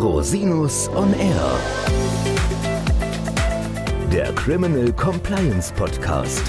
Rosinus on Air. Der Criminal Compliance Podcast.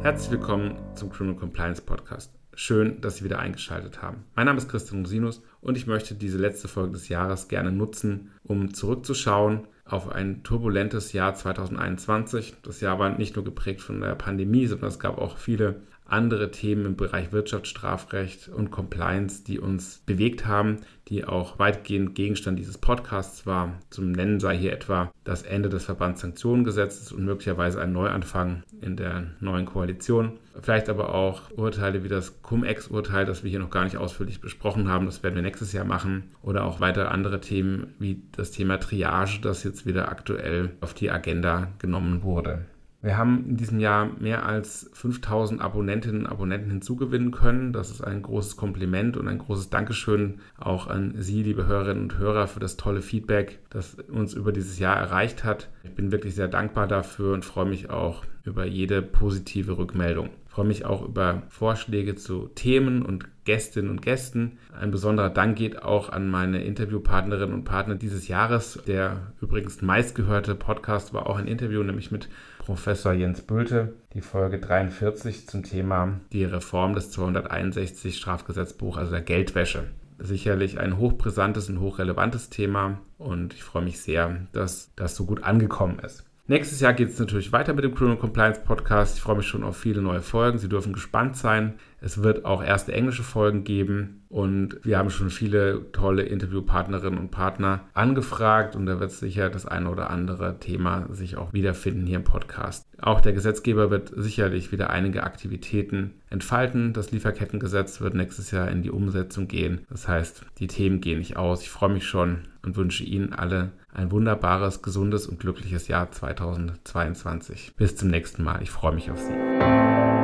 Herzlich willkommen zum Criminal Compliance Podcast. Schön, dass Sie wieder eingeschaltet haben. Mein Name ist Christian Rosinus und ich möchte diese letzte Folge des Jahres gerne nutzen, um zurückzuschauen auf ein turbulentes Jahr 2021. Das Jahr war nicht nur geprägt von der Pandemie, sondern es gab auch viele andere Themen im Bereich Wirtschaftsstrafrecht und Compliance, die uns bewegt haben, die auch weitgehend Gegenstand dieses Podcasts war. Zum Nennen sei hier etwa das Ende des Verbandssanktionengesetzes und möglicherweise ein Neuanfang in der neuen Koalition. Vielleicht aber auch Urteile wie das Cum-Ex-Urteil, das wir hier noch gar nicht ausführlich besprochen haben. Das werden wir nächstes Jahr machen. Oder auch weitere andere Themen wie das Thema Triage, das jetzt wieder aktuell auf die Agenda genommen wurde. Wir haben in diesem Jahr mehr als 5000 Abonnentinnen und Abonnenten hinzugewinnen können. Das ist ein großes Kompliment und ein großes Dankeschön auch an Sie, liebe Hörerinnen und Hörer, für das tolle Feedback, das uns über dieses Jahr erreicht hat. Ich bin wirklich sehr dankbar dafür und freue mich auch über jede positive Rückmeldung. Ich freue mich auch über Vorschläge zu Themen und Gästinnen und Gästen. Ein besonderer Dank geht auch an meine Interviewpartnerinnen und Partner dieses Jahres. Der übrigens meistgehörte Podcast war auch ein Interview, nämlich mit Professor Jens Bölte, die Folge 43 zum Thema die Reform des 261 Strafgesetzbuch, also der Geldwäsche. Sicherlich ein hochbrisantes und hochrelevantes Thema und ich freue mich sehr, dass das so gut angekommen ist. Nächstes Jahr geht es natürlich weiter mit dem Criminal Compliance Podcast. Ich freue mich schon auf viele neue Folgen. Sie dürfen gespannt sein. Es wird auch erste englische Folgen geben und wir haben schon viele tolle Interviewpartnerinnen und Partner angefragt und da wird sicher das eine oder andere Thema sich auch wiederfinden hier im Podcast. Auch der Gesetzgeber wird sicherlich wieder einige Aktivitäten entfalten. Das Lieferkettengesetz wird nächstes Jahr in die Umsetzung gehen. Das heißt, die Themen gehen nicht aus. Ich freue mich schon und wünsche Ihnen alle ein wunderbares, gesundes und glückliches Jahr 2022. Bis zum nächsten Mal. Ich freue mich auf Sie.